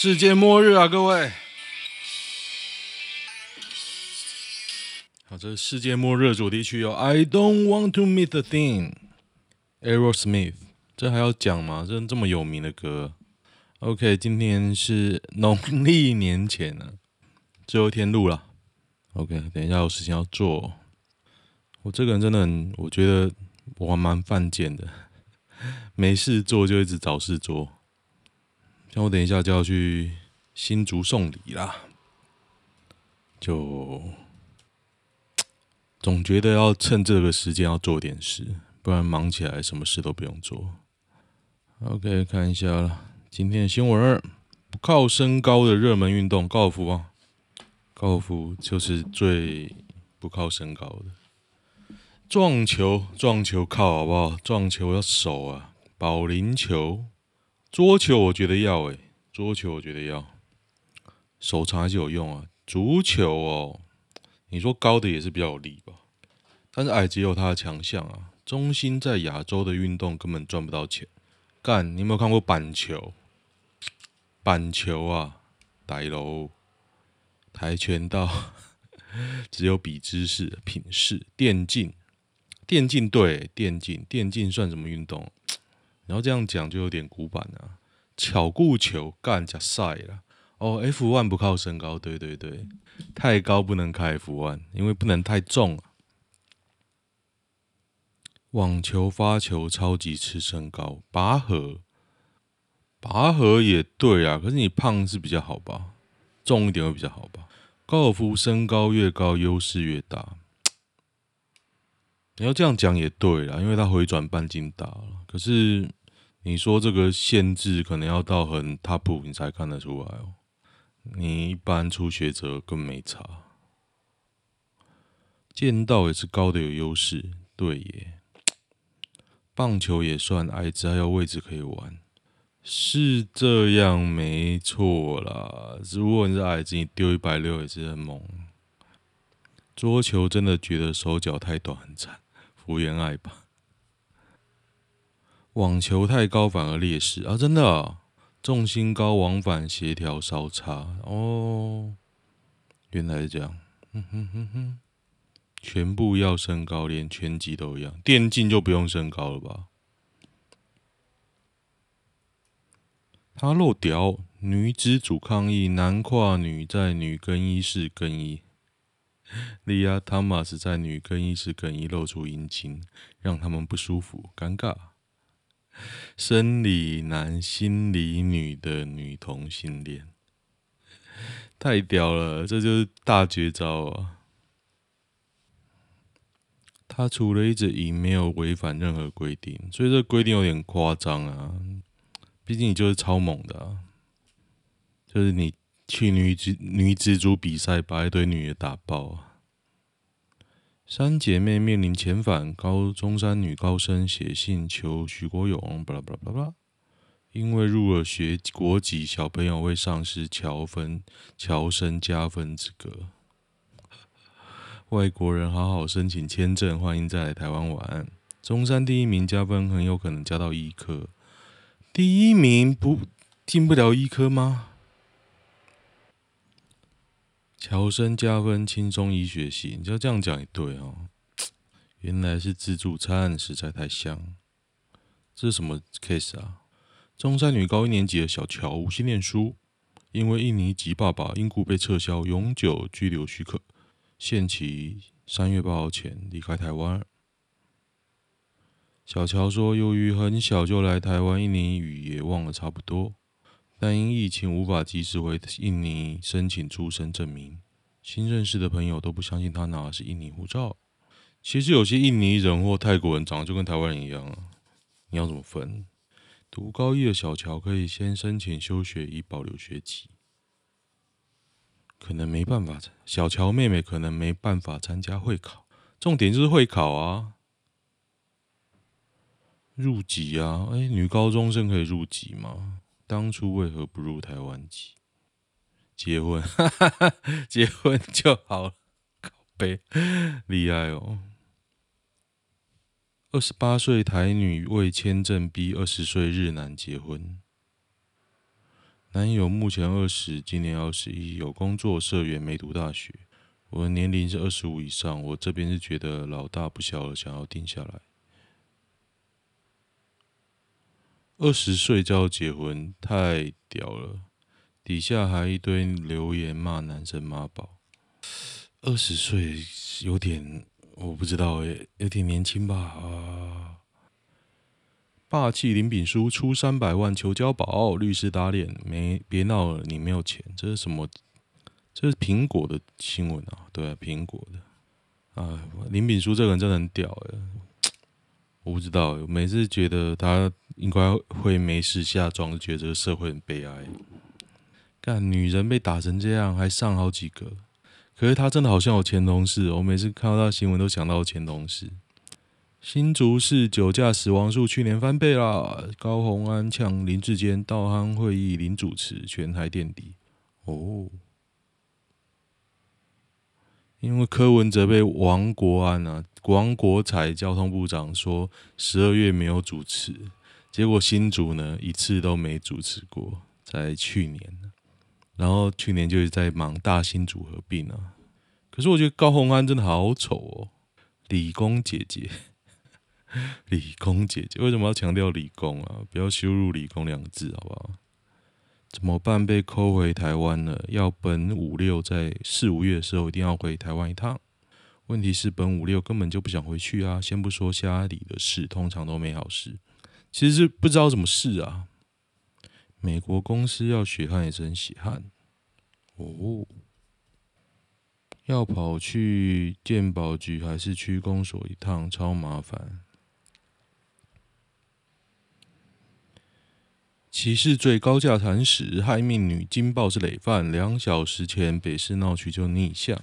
世界末日啊，各位！好，这是世界末日主题曲哦。I don't want to meet the thing，Aerosmith，这还要讲吗？这这么有名的歌。OK，今天是农历年前呢、最后一天录了。OK，等一下有事情要做。我这个人真的很，我觉得我还蛮犯贱的，没事做就一直找事做。像我等一下就要去新竹送礼啦，就。总觉得要趁这个时间要做点事，不然忙起来什么事都不用做。OK，看一下，今天的新闻：不靠身高的热门运动高尔夫啊，高尔夫就是最不靠身高的。撞球，撞球靠好不好？撞球要手啊。保龄球，桌球我觉得要诶、桌球我觉得要，手长还是有用啊。足球哦。你说高的也是比较有力吧，但是矮子也有他的强项啊。中心在亚洲的运动根本赚不到钱。干，你有没有看过板球？板球啊，歹楼，跆拳道，只有比知识、品势。电竞，电竞对，电竞，电竞算什么运动？然后这样讲就有点古板啊。巧固球，干加赛了。哦，F1 不靠身高，对对对。太高不能开 F1，因为不能太重啊。网球发球超级吃身高，拔河，拔河也对啊，可是你胖是比较好吧，重一点会比较好吧。高尔夫身高越高优势越大，你要这样讲也对啦，因为它回转半径大了。可是你说这个限制可能要到很 top 你才看得出来哦。你一般初学者更没差，剑道也是高的有优势，对耶。棒球也算矮子，还有位置可以玩，是这样没错啦。如果你是矮子，你丢一百六也是很猛。桌球真的觉得手脚太短很惨，福原爱吧。网球太高反而劣势啊，真的啊。重心高，往返协调稍差哦。原来是这样，哼哼哼哼，全部要身高，连拳击都一样。电竞就不用身高了吧？他漏屌，女子组抗议男跨女在女更衣室更衣，莉亚·汤马斯在女更衣室更衣，露出阴茎，让他们不舒服，尴尬。生理男、心理女的女同性恋，太屌了！这就是大绝招啊！他除了一直赢，没有违反任何规定，所以这规定有点夸张啊。毕竟你就是超猛的，就是你去女子女子组比赛，把一堆女的打爆啊。三姐妹面临遣返，高中山女高生写信求徐国勇，巴拉巴拉巴拉，因为入了学国籍，小朋友会丧失侨分侨生加分资格。外国人好好申请签证，欢迎再来台湾玩。中山第一名加分很有可能加到医科，第一名不进不了医科吗？乔生加分，轻松医学系，你就这样讲也对哦。原来是自助餐，实在太香。这是什么 case 啊？中山女高一年级的小乔无心念书，因为印尼籍爸爸因故被撤销永久居留许可，限期三月八号前离开台湾。小乔说，由于很小就来台湾，印尼语也忘了差不多。但因疫情无法及时回印尼申请出生证明，新认识的朋友都不相信他拿的是印尼护照。其实有些印尼人或泰国人长得就跟台湾人一样啊，你要怎么分？读高一的小乔可以先申请休学以保留学籍，可能没办法。小乔妹妹可能没办法参加会考，重点就是会考啊，入籍啊，哎、女高中生可以入籍吗？当初为何不入台湾籍？结婚，哈哈哈，结婚就好了，靠北，厉害哦！二十八岁台女为签证逼二十岁日男结婚，男友目前二十，今年二十一，有工作，社员，没读大学。我的年龄是二十五以上，我这边是觉得老大不小了，想要定下来。二十岁就要结婚，太屌了！底下还一堆留言骂男生妈宝。二十岁有点，我不知道诶，有点年轻吧？啊！霸气林炳书出三百万求交保，律师打脸，没别闹了，你没有钱，这是什么？这是苹果的新闻啊，对啊，苹果的。啊，林炳书这个人真的很屌哎，我不知道，每次觉得他应该会没事下庄，就觉得这个社会很悲哀。干，女人被打成这样，还上好几个，可是他真的好像有前同事，我每次看到他新闻都想到前同事。新竹市酒驾死亡数去年翻倍啦，高虹安呛林志坚，道安会议零主持，全台垫底。哦。因为柯文哲被王国安啊，王国材交通部长说十二月没有主持，结果新竹呢一次都没主持过，在去年，然后去年就是在忙大新竹合并啊。可是我觉得高虹安真的好丑哦，理工姐姐，理工姐姐为什么要强调理工啊？不要羞辱理工两个字好不好？怎么办？被扣回台湾了？要本五六在四五月的时候一定要回台湾一趟。问题是本五六根本就不想回去啊！先不说家里的事，通常都没好事。其实是不知道什么事啊。美国公司要血汗也是很血汗哦。要跑去鉴宝局还是区公所一趟，超麻烦。歧视罪高价惨死，害命女惊爆是累犯。两小时前北市闹区就逆向，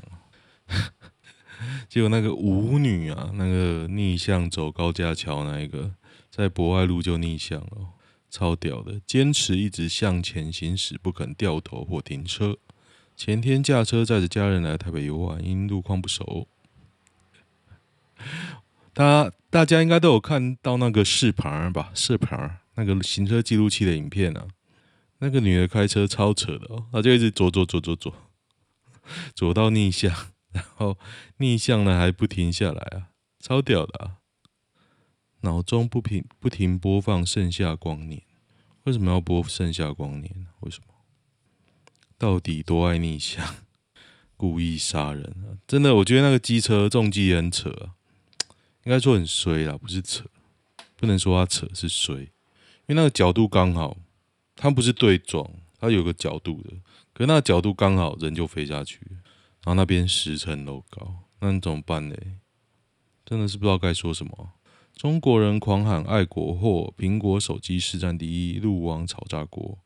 结果那个舞女啊，那个逆向走高架桥那一个，在博爱路就逆向了，超屌的，坚持一直向前行驶，不肯掉头或停车。前天驾车载着家人来台北游玩，因路况不熟，大大家应该都有看到那个视频吧？视频。那个行车记录器的影片啊，那个女的开车超扯的哦，她就一直左左左左左，左到逆向，然后逆向呢还不停下来啊，超屌的啊！脑中不停不停播放《盛夏光年》，为什么要播《盛夏光年》？为什么？到底多爱逆向？故意杀人啊！真的，我觉得那个机车重机很扯，应该说很衰啊，不是扯，不能说他扯，是衰。因为那个角度刚好，它不是对撞，它有个角度的，可是那个角度刚好，人就飞下去，然后那边十层楼高，那你怎么办呢？真的是不知道该说什么。中国人狂喊爱国货，苹果手机市占第一，路网炒炸锅。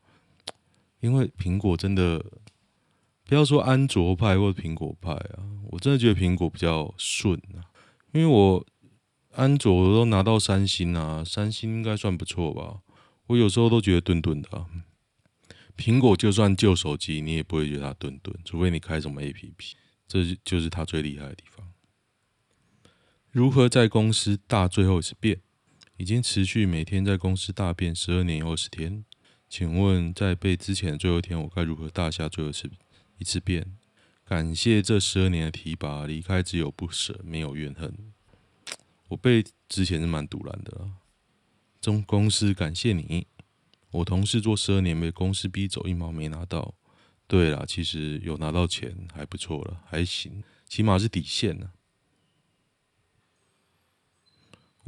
因为苹果真的，不要说安卓派或者苹果派啊，我真的觉得苹果比较顺啊，因为我安卓都拿到三星啊，三星应该算不错吧。我有时候都觉得顿顿的，苹果就算旧手机，你也不会觉得它顿顿，除非你开什么 APP，这就是它最厉害的地方。如何在公司大最后一次便？已经持续每天在公司大便十二年又二十天，请问在被之前的最后一天，我该如何大下最后一次一次便？感谢这十二年的提拔，离开只有不舍，没有怨恨。我被之前是蛮赌烂的了。中公司感谢你，我同事做十二年被公司逼走，一毛没拿到。对啦，其实有拿到钱还不错了，还行，起码是底线呢。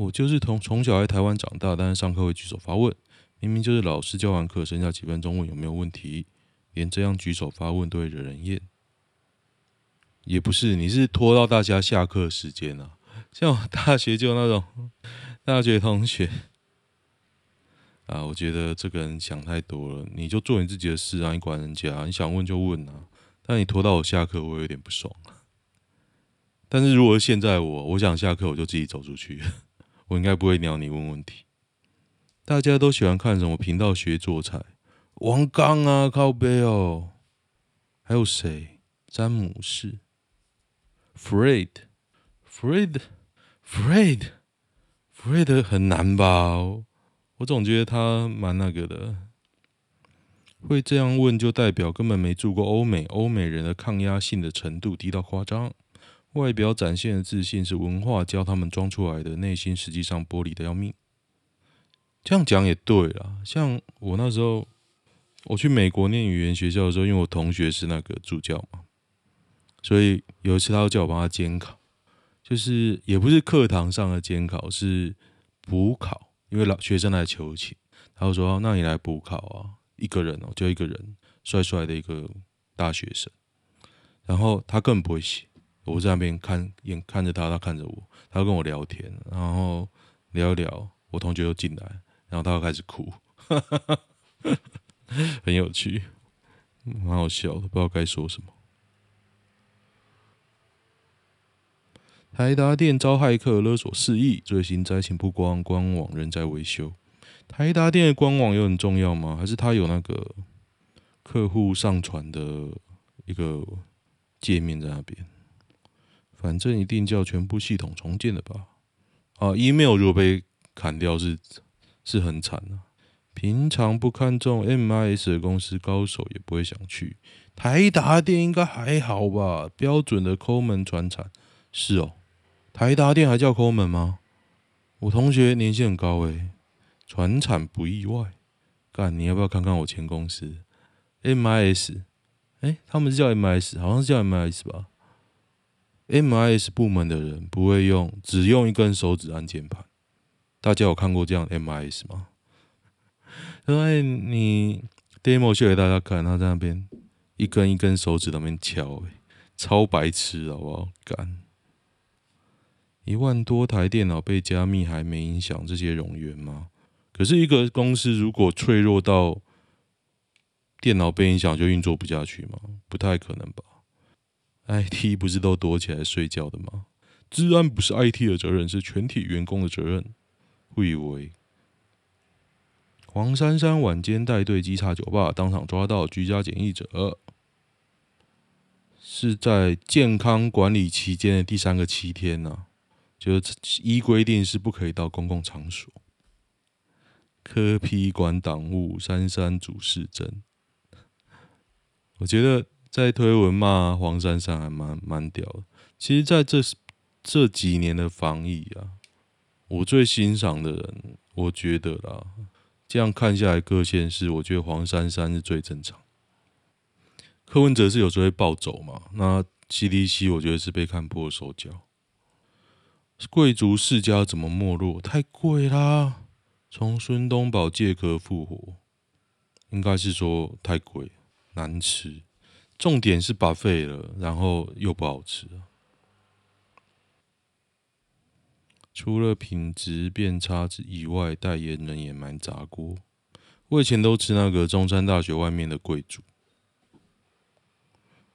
我就是从从小在台湾长大，但是上课会举手发问，明明就是老师教完课，剩下几分钟问有没有问题，连这样举手发问都会惹人厌。也不是，你是拖到大家下课时间啊，像我大学就那种大学同学。啊，我觉得这个人想太多了。你就做你自己的事啊，你管人家，你想问就问啊。但你拖到我下课，我有点不爽。但是如果现在我，我想下课我就自己走出去，我应该不会鸟你问问题。大家都喜欢看什么频道学做菜？王刚啊，靠北哦。还有谁？詹姆士，Fred，Fred，Fred，Fred 很难吧？我总觉得他蛮那个的。会这样问，就代表根本没住过欧美。欧美人的抗压性的程度低到夸张，外表展现的自信是文化教他们装出来的，内心实际上玻璃的要命。这样讲也对啦，像我那时候，我去美国念语言学校的时候，因为我同学是那个助教嘛，所以有一次他叫我帮他监考，就是也不是课堂上的监考，是补考，因为老学生来求情，他就说：“那你来补考啊。”一个人哦，就一个人，帅帅的一个大学生，然后他根本不会写，我在那边看，眼看着他，他看着我，他跟我聊天，然后聊一聊，我同学又进来，然后他又开始哭，很有趣，蛮好笑的，不知道该说什么。台达电遭骇客勒索四亿，最新灾情曝光，官网仍在维修。台达电的官网有很重要吗？还是它有那个客户上传的一个界面在那边？反正一定叫全部系统重建的吧？啊，email 如果被砍掉是是很惨的。平常不看重 MIS 的公司，高手也不会想去。台达电应该还好吧？标准的抠门传产是哦。台达电还叫抠门吗？我同学年薪很高诶、欸。传产不意外，干，你要不要看看我前公司？MIS，哎、他们是叫 MIS，好像是叫 MIS 吧？MIS 部门的人不会用，只用一根手指按键盘。大家有看过这样 MIS 吗？因 为你 demo 秀给大家看，他在那边一根一根手指在那边敲、欸，超白痴，好不好？干，一万多台电脑被加密还没影响这些冗员吗？可是，一个公司如果脆弱到电脑被影响就运作不下去吗？不太可能吧。IT 不是都躲起来睡觉的吗？治安不是 IT 的责任，是全体员工的责任。会以为黄珊珊晚间带队稽查酒吧，当场抓到居家检疫者，是在健康管理期间的第三个七天呢、就是依规定是不可以到公共场所。科批管党务，珊珊主事真。我觉得在推文骂黄珊珊还蛮蛮屌的。其实，在这这几年的防疫啊，我最欣赏的人，我觉得啦，这样看下来各县市，我觉得黄珊珊是最正常。柯文哲是有时候会暴走嘛，那 CDC 我觉得是被看破手脚。贵族世家怎么没落？太贵啦！从孙东宝借壳复活，应该是说太贵难吃，重点是 buffet 了，然后又不好吃。除了品质变差之以外，代言人也蛮砸锅。我以前都吃那个中山大学外面的贵族，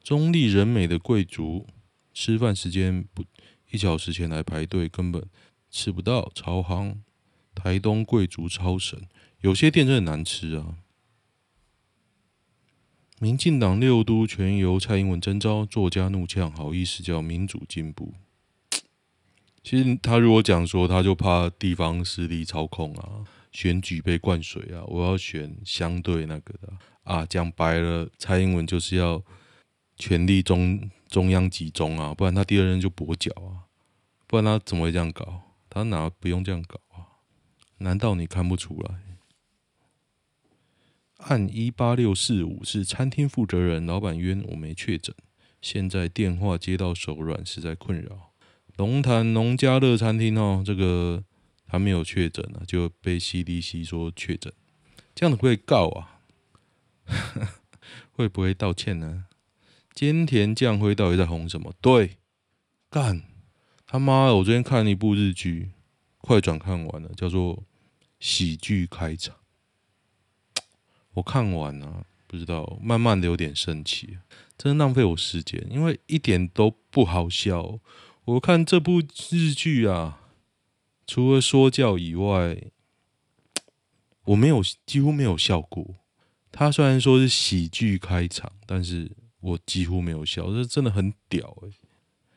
中立人美的贵族，吃饭时间不一小时前来排队，根本吃不到，超夯。台东贵族超神，有些店真的难吃啊！民进党六都全由蔡英文征召，作家怒呛，好意思叫民主进步？其实他如果讲说，他就怕地方势力操控啊，选举被灌水啊，我要选相对那个的啊。讲白了，蔡英文就是要权力中中央集中啊，不然他第二任就跛脚啊，不然他怎么会这样搞？他哪不用这样搞啊？难道你看不出来？按一八六四五是餐厅负责人，老板冤我没确诊，现在电话接到手软，实在困扰。龙潭农家乐餐厅哦，这个还没有确诊呢，就被 CDC 说确诊，这样子会告啊？会不会道歉呢？菅田将晖到底在红什么？对，干他妈的！我昨天看了一部日剧。快转看完了，叫做《喜剧开场》。我看完了，不知道，慢慢的有点生气，真的浪费我时间，因为一点都不好笑。我看这部日剧啊，除了说教以外，我没有几乎没有笑过。他虽然说是喜剧开场，但是我几乎没有笑，这真的很屌哎。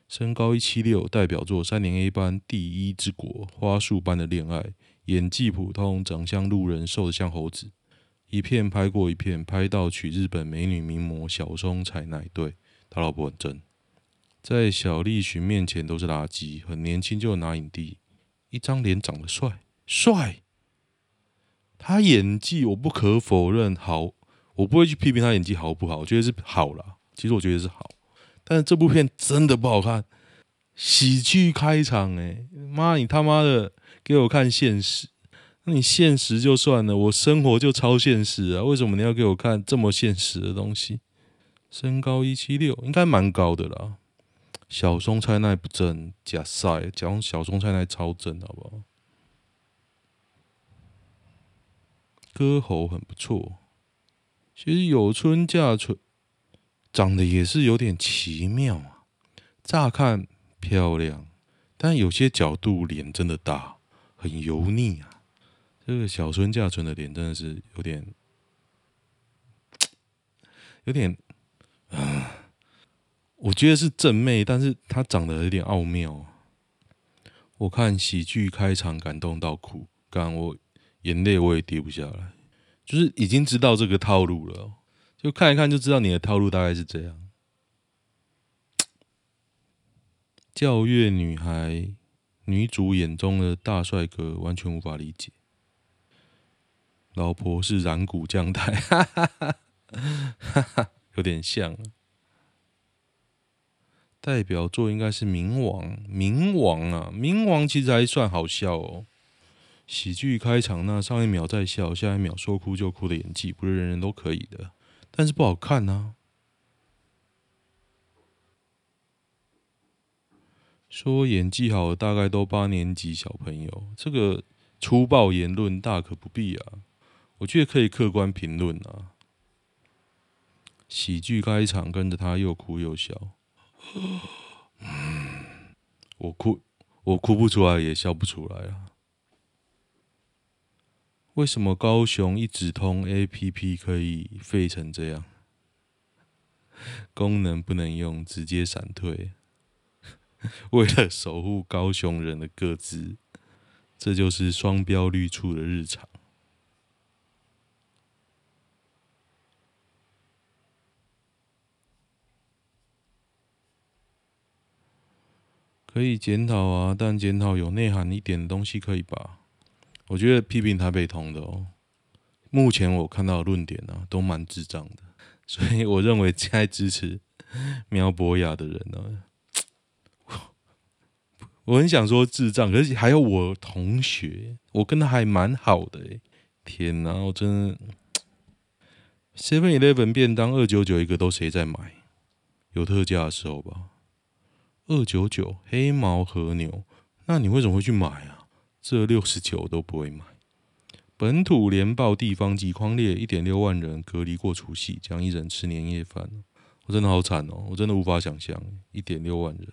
身高一七六，代表作三年 A 班、第一之国、花束般的恋爱，演技普通，长相路人，瘦得像猴子，一片拍过一片，拍到娶日本美女名模小松菜奈。对，他老婆很正，在小栗旬面前都是垃圾，很年轻就拿影帝，一张脸长得帅帅。他演技我不可否认好，我不会去批评他演技好不好，我觉得是好啦。其实我觉得是好，但是这部片真的不好看，喜剧开场哎，妈你他妈的给我看现实。那你现实就算了，我生活就超现实啊！为什么你要给我看这么现实的东西？身高一七六，应该蛮高的啦。小松菜奈不正，假赛讲小松菜奈超正，好不好？歌喉很不错。其实有村架纯长得也是有点奇妙啊，乍看漂亮，但有些角度脸真的大，很油腻啊。这个小春架纯的脸真的是有点，有点，啊，我觉得是正妹，但是她长得有点奥妙。我看喜剧开场感动到哭，刚我眼泪我也滴不下来，就是已经知道这个套路了，就看一看就知道你的套路大概是这样。教月女孩女主眼中的大帅哥完全无法理解。老婆是染谷将太，哈哈哈，有点像。代表作应该是《冥王》，《冥王》啊，《冥王》其实还算好笑哦。喜剧开场那上一秒在笑，下一秒说哭就哭的演技，不是人人都可以的。但是不好看呐。说演技好大概都八年级小朋友，这个粗暴言论大可不必啊。我觉得可以客观评论啊。喜剧开场，跟着他又哭又笑，我哭，我哭不出来，也笑不出来啊。为什么高雄一直通 APP 可以废成这样？功能不能用，直接闪退。为了守护高雄人的各自，这就是双标绿处的日常。可以检讨啊，但检讨有内涵一点的东西可以吧？我觉得批评台北通的哦，目前我看到的论点啊，都蛮智障的，所以我认为现在支持苗博雅的人呢，我很想说智障，可是还有我同学，我跟他还蛮好的诶，天哪，我真的，Seven Eleven 便当二九九一个都谁在买？有特价的时候吧。二九九黑毛和牛，那你为什么会去买啊？这六十九都不会买。本土连报地方级匡列一点六万人隔离过除夕，将一人吃年夜饭。我真的好惨哦，我真的无法想象一点六万人。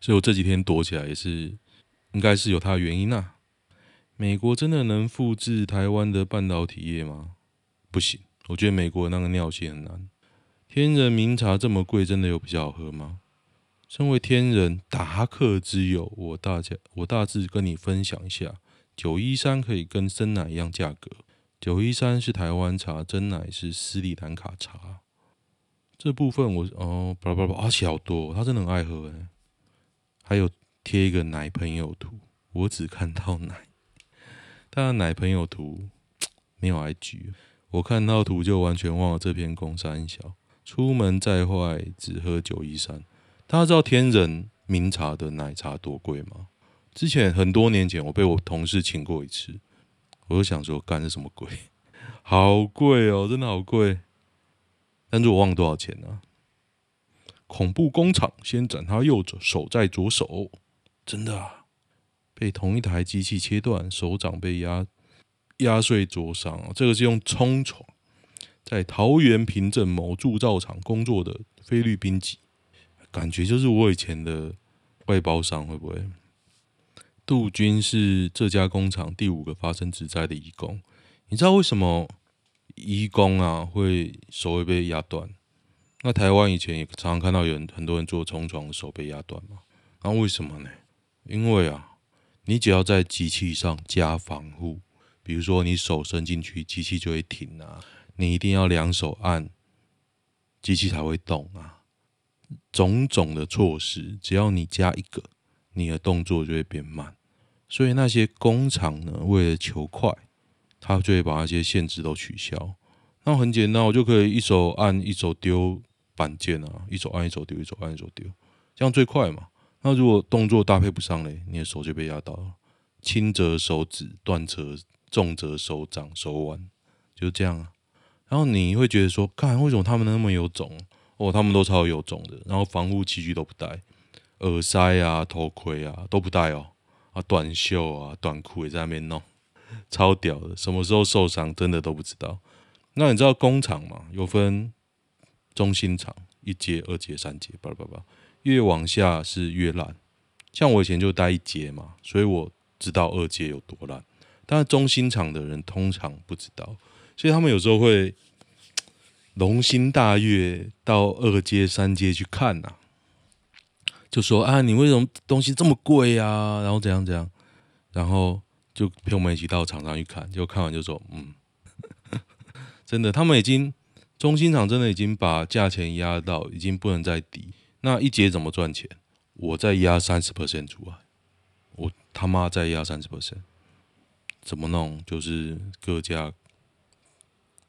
所以我这几天躲起来也是，应该是有它的原因啊。美国真的能复制台湾的半导体业吗？不行，我觉得美国那个尿性很难。天人茗茶这么贵，真的有比较好喝吗？身为天人达克之友，我大家我大致跟你分享一下，九一三可以跟真奶一样价格。九一三是台湾茶，真奶是斯里兰卡茶。这部分我哦，巴拉巴拉，而且好多，他真的很爱喝哎。还有贴一个奶朋友图，我只看到奶，他的奶朋友图没有 IG，我看到图就完全忘了这篇公山小。出门再坏，只喝九一三。大家知道天人茗茶的奶茶多贵吗？之前很多年前，我被我同事请过一次，我就想说，干是什么鬼？好贵哦，真的好贵。但是我忘了多少钱了？恐怖工厂先斩他右手，再左手，真的啊！被同一台机器切断，手掌被压压碎灼伤。这个是用冲床在桃园平镇某铸造厂工作的菲律宾籍。感觉就是我以前的外包商会不会？杜军是这家工厂第五个发生职灾的义工。你知道为什么义工啊会手会被压断？那台湾以前也常常看到有人很多人做冲床的手被压断嘛。那为什么呢？因为啊，你只要在机器上加防护，比如说你手伸进去，机器就会停啊。你一定要两手按，机器才会动啊。种种的措施，只要你加一个，你的动作就会变慢。所以那些工厂呢，为了求快，他就会把那些限制都取消。那很简单，我就可以一手按，一手丢板件啊，一手按，一手丢，一手按，一手丢，这样最快嘛。那如果动作搭配不上嘞，你的手就被压到了，轻则手指断折，重则手掌、手腕，就这样啊。然后你会觉得说，看为什么他们那么有种？哦，他们都超有种的，然后防护器具都不戴，耳塞啊、头盔啊都不戴哦，啊，短袖啊、短裤也在那边弄，超屌的，什么时候受伤真的都不知道。那你知道工厂吗？有分中心厂，一阶、二阶、三阶，叭叭叭，越往下是越烂。像我以前就待一阶嘛，所以我知道二阶有多烂。但是中心厂的人通常不知道，所以他们有时候会。龙心大悦到二阶、三阶去看呐、就说啊，你为什么东西这么贵啊？然后怎样怎样，然后就陪我们一起到厂商去看，就看完就说，嗯，真的，他们已经中心厂真的已经把价钱压到已经不能再低。那一节怎么赚钱？我再压三十 percent 出来，我他妈再压三十 percent，怎么弄？就是各家。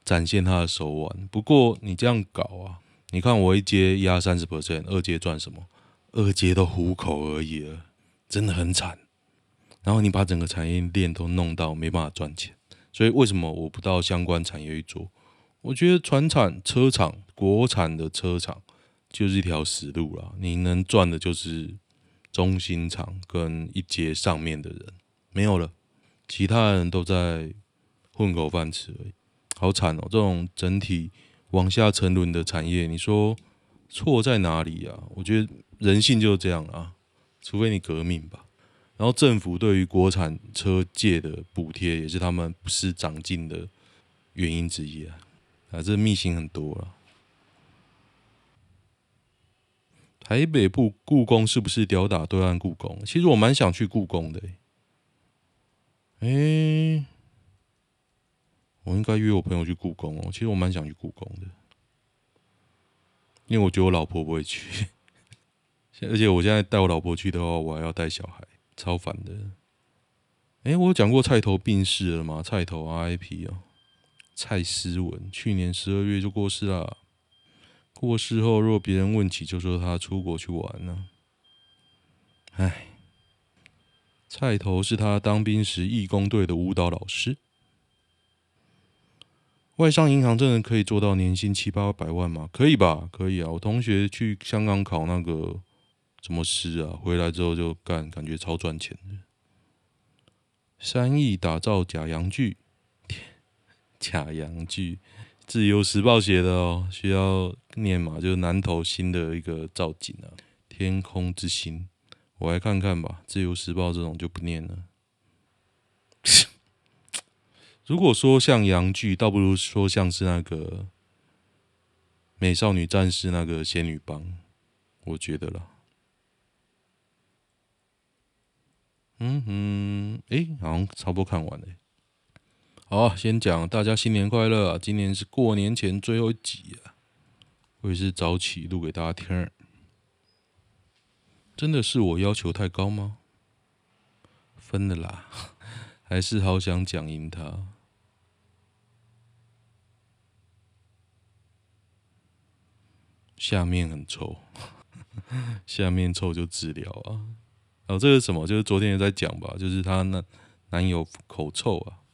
展现他的手腕。不过你这样搞啊，你看我一阶压三十 percent，二阶赚什么？二阶都糊口而已了，真的很惨。然后你把整个产业链都弄到没办法赚钱，所以为什么我不到相关产业去做？我觉得船厂车厂、国产的车厂就是一条死路了。你能赚的就是中心厂跟一阶上面的人，没有了，其他人都在混口饭吃而已。好惨哦！这种整体往下沉沦的产业，你说错在哪里啊？我觉得人性就是这样啊，除非你革命吧。然后政府对于国产车界的补贴，也是他们不思长进的原因之一啊。啊，这秘辛很多了。台北部故宫是不是吊打对岸故宫？其实我蛮想去故宫的，欸。哎，我应该约我朋友去故宫哦。其实我蛮想去故宫的，因为我觉得我老婆不会去，而且我现在带我老婆去的话，我还要带小孩，超烦的。哎，我有讲过菜头病逝了吗？菜头 RIP 哦，蔡思文去年十二月就过世了。过世后，若别人问起，就说他出国去玩了。哎，菜头是他当兵时义工队的舞蹈老师。外商银行真的可以做到年薪七八百万吗？可以吧，可以啊。我同学去香港考那个什么师啊，回来之后就干，感觉超赚钱的。三亿打造假洋剧，假洋剧，自由时报写的哦，需要念嘛？就是南投新的一个造景啊，天空之星，我来看看吧。自由时报这种就不念了。如果说像洋剧，倒不如说像是那个美少女战士那个仙女棒，我觉得啦。嗯哼，哎、好像差不多看完了。好，先讲大家新年快乐啊！今年是过年前最后一集啊，我也是早起录给大家听。真的是我要求太高吗？分了啦，还是好想讲赢他。下面很臭，下面臭就治疗啊。然后这个什么，就是昨天也在讲吧，就是她那男友口臭啊，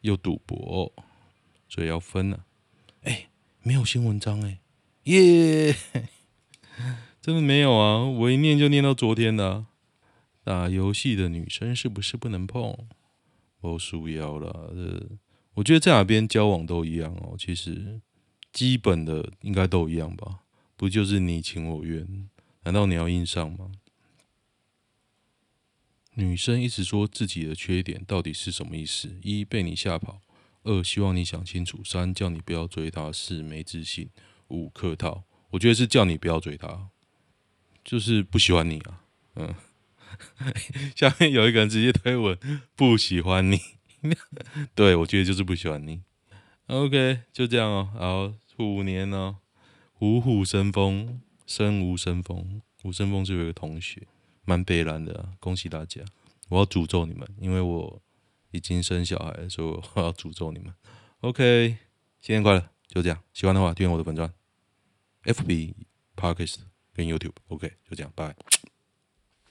又赌博，所以要分了。哎，没有新文章哎，耶，真的没有啊！我一念就念到昨天的。打游戏的女生是不是不能碰？我输腰了。这我觉得在哪边交往都一样哦。其实基本的应该都一样吧。不就是你情我愿？难道你要硬上吗？女生一直说自己的缺点，到底是什么意思？一被你吓跑，二希望你想清楚，三叫你不要追她，四没自信，五客套。我觉得是叫你不要追她，就是不喜欢你啊。嗯，下面有一个人直接推文不喜欢你，对，我觉得就是不喜欢你。OK，就这样哦。好，虎年哦，虎虎生风，生无生风。五生风是有一个同学，蛮悲凉的、啊。恭喜大家！我要诅咒你们，因为我已经生小孩，所以我要诅咒你们。OK，新年快乐！就这样，喜欢的话订阅我的粉钻，FB、Podcast 跟 YouTube。OK，就这样，拜。